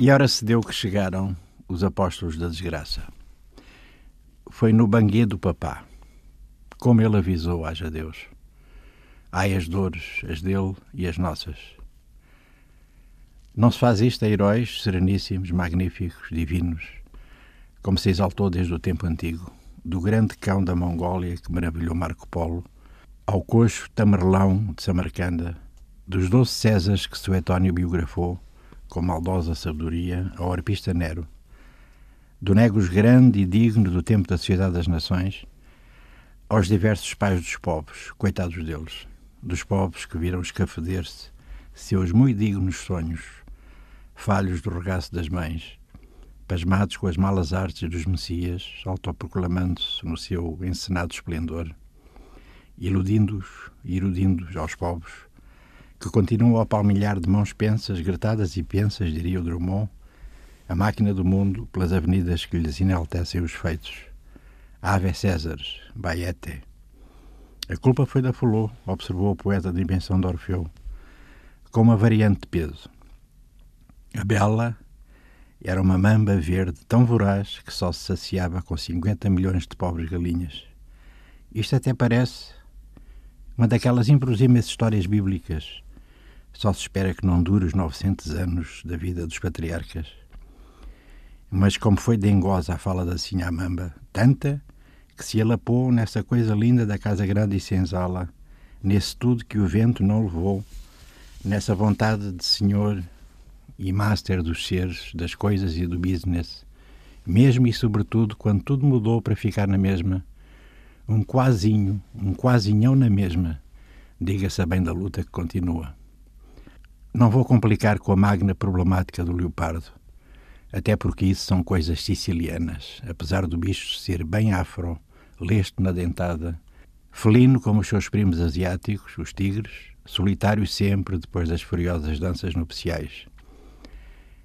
E ora se deu que chegaram os apóstolos da desgraça. Foi no banguê do papá. Como ele avisou, haja Deus. Ai as dores, as dele e as nossas. Não se faz isto a heróis sereníssimos, magníficos, divinos, como se exaltou desde o tempo antigo, do grande cão da Mongólia que maravilhou Marco Polo, ao coxo Tamerlão de Samarcanda, dos doze Césares que Suetónio biografou, com maldosa sabedoria, ao arpista Nero, do Negus grande e digno do tempo da Sociedade das Nações, aos diversos pais dos pobres, coitados deles, dos pobres que viram escafeder-se seus muito dignos sonhos, falhos do regaço das mães, pasmados com as malas artes dos Messias, autoproclamando-se no seu encenado esplendor, iludindo-os e iludindo-os aos pobres, que continuam a palmilhar de mãos pensas, gretadas e pensas, diria o Drummond, a máquina do mundo pelas avenidas que lhes enaltecem os feitos. Ave Césares, Baete. A culpa foi da Fulô, observou o poeta de invenção de Orfeu, com uma variante de peso. A Bela era uma mamba verde tão voraz que só se saciava com 50 milhões de pobres galinhas. Isto até parece uma daquelas inverosímeis histórias bíblicas. Só se espera que não dure os 900 anos da vida dos patriarcas. Mas como foi dengosa a fala da Sinha Mamba, tanta que se alapou nessa coisa linda da casa grande e senzala, nesse tudo que o vento não levou, nessa vontade de senhor e master dos seres, das coisas e do business, mesmo e sobretudo quando tudo mudou para ficar na mesma, um quasinho, um quasinhão na mesma, diga-se bem da luta que continua. Não vou complicar com a magna problemática do leopardo, até porque isso são coisas sicilianas, apesar do bicho ser bem afro, lesto na dentada, felino como os seus primos asiáticos, os tigres, solitário sempre depois das furiosas danças nupciais.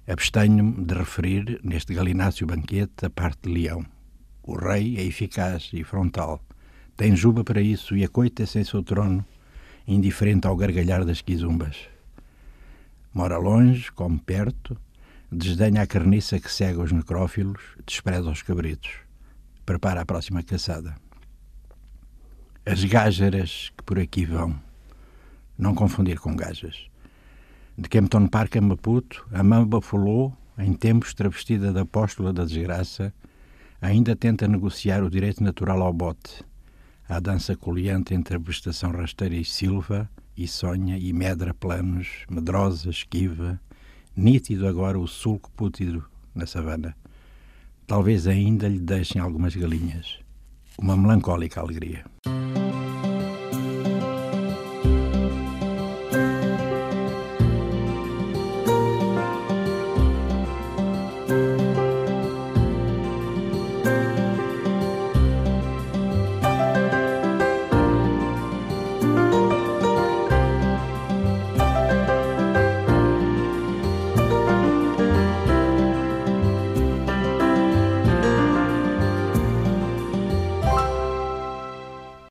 Abstenho-me de referir neste galináceo banquete a parte de leão. O rei é eficaz e frontal, tem juba para isso e acoita-se em seu trono, indiferente ao gargalhar das quizumbas. Mora longe, come perto, desdenha a carniça que cega os necrófilos, despreza os cabritos. Prepara a próxima caçada. As gájaras que por aqui vão. Não confundir com gajas. De Kempton Park a Maputo, a mamba folou, em tempos travestida da apóstola da desgraça, ainda tenta negociar o direito natural ao bote, à dança coliante entre a vegetação rasteira e silva, e sonha e medra planos, medrosa, esquiva, nítido agora o sulco pútido na savana. Talvez ainda lhe deixem algumas galinhas. Uma melancólica alegria.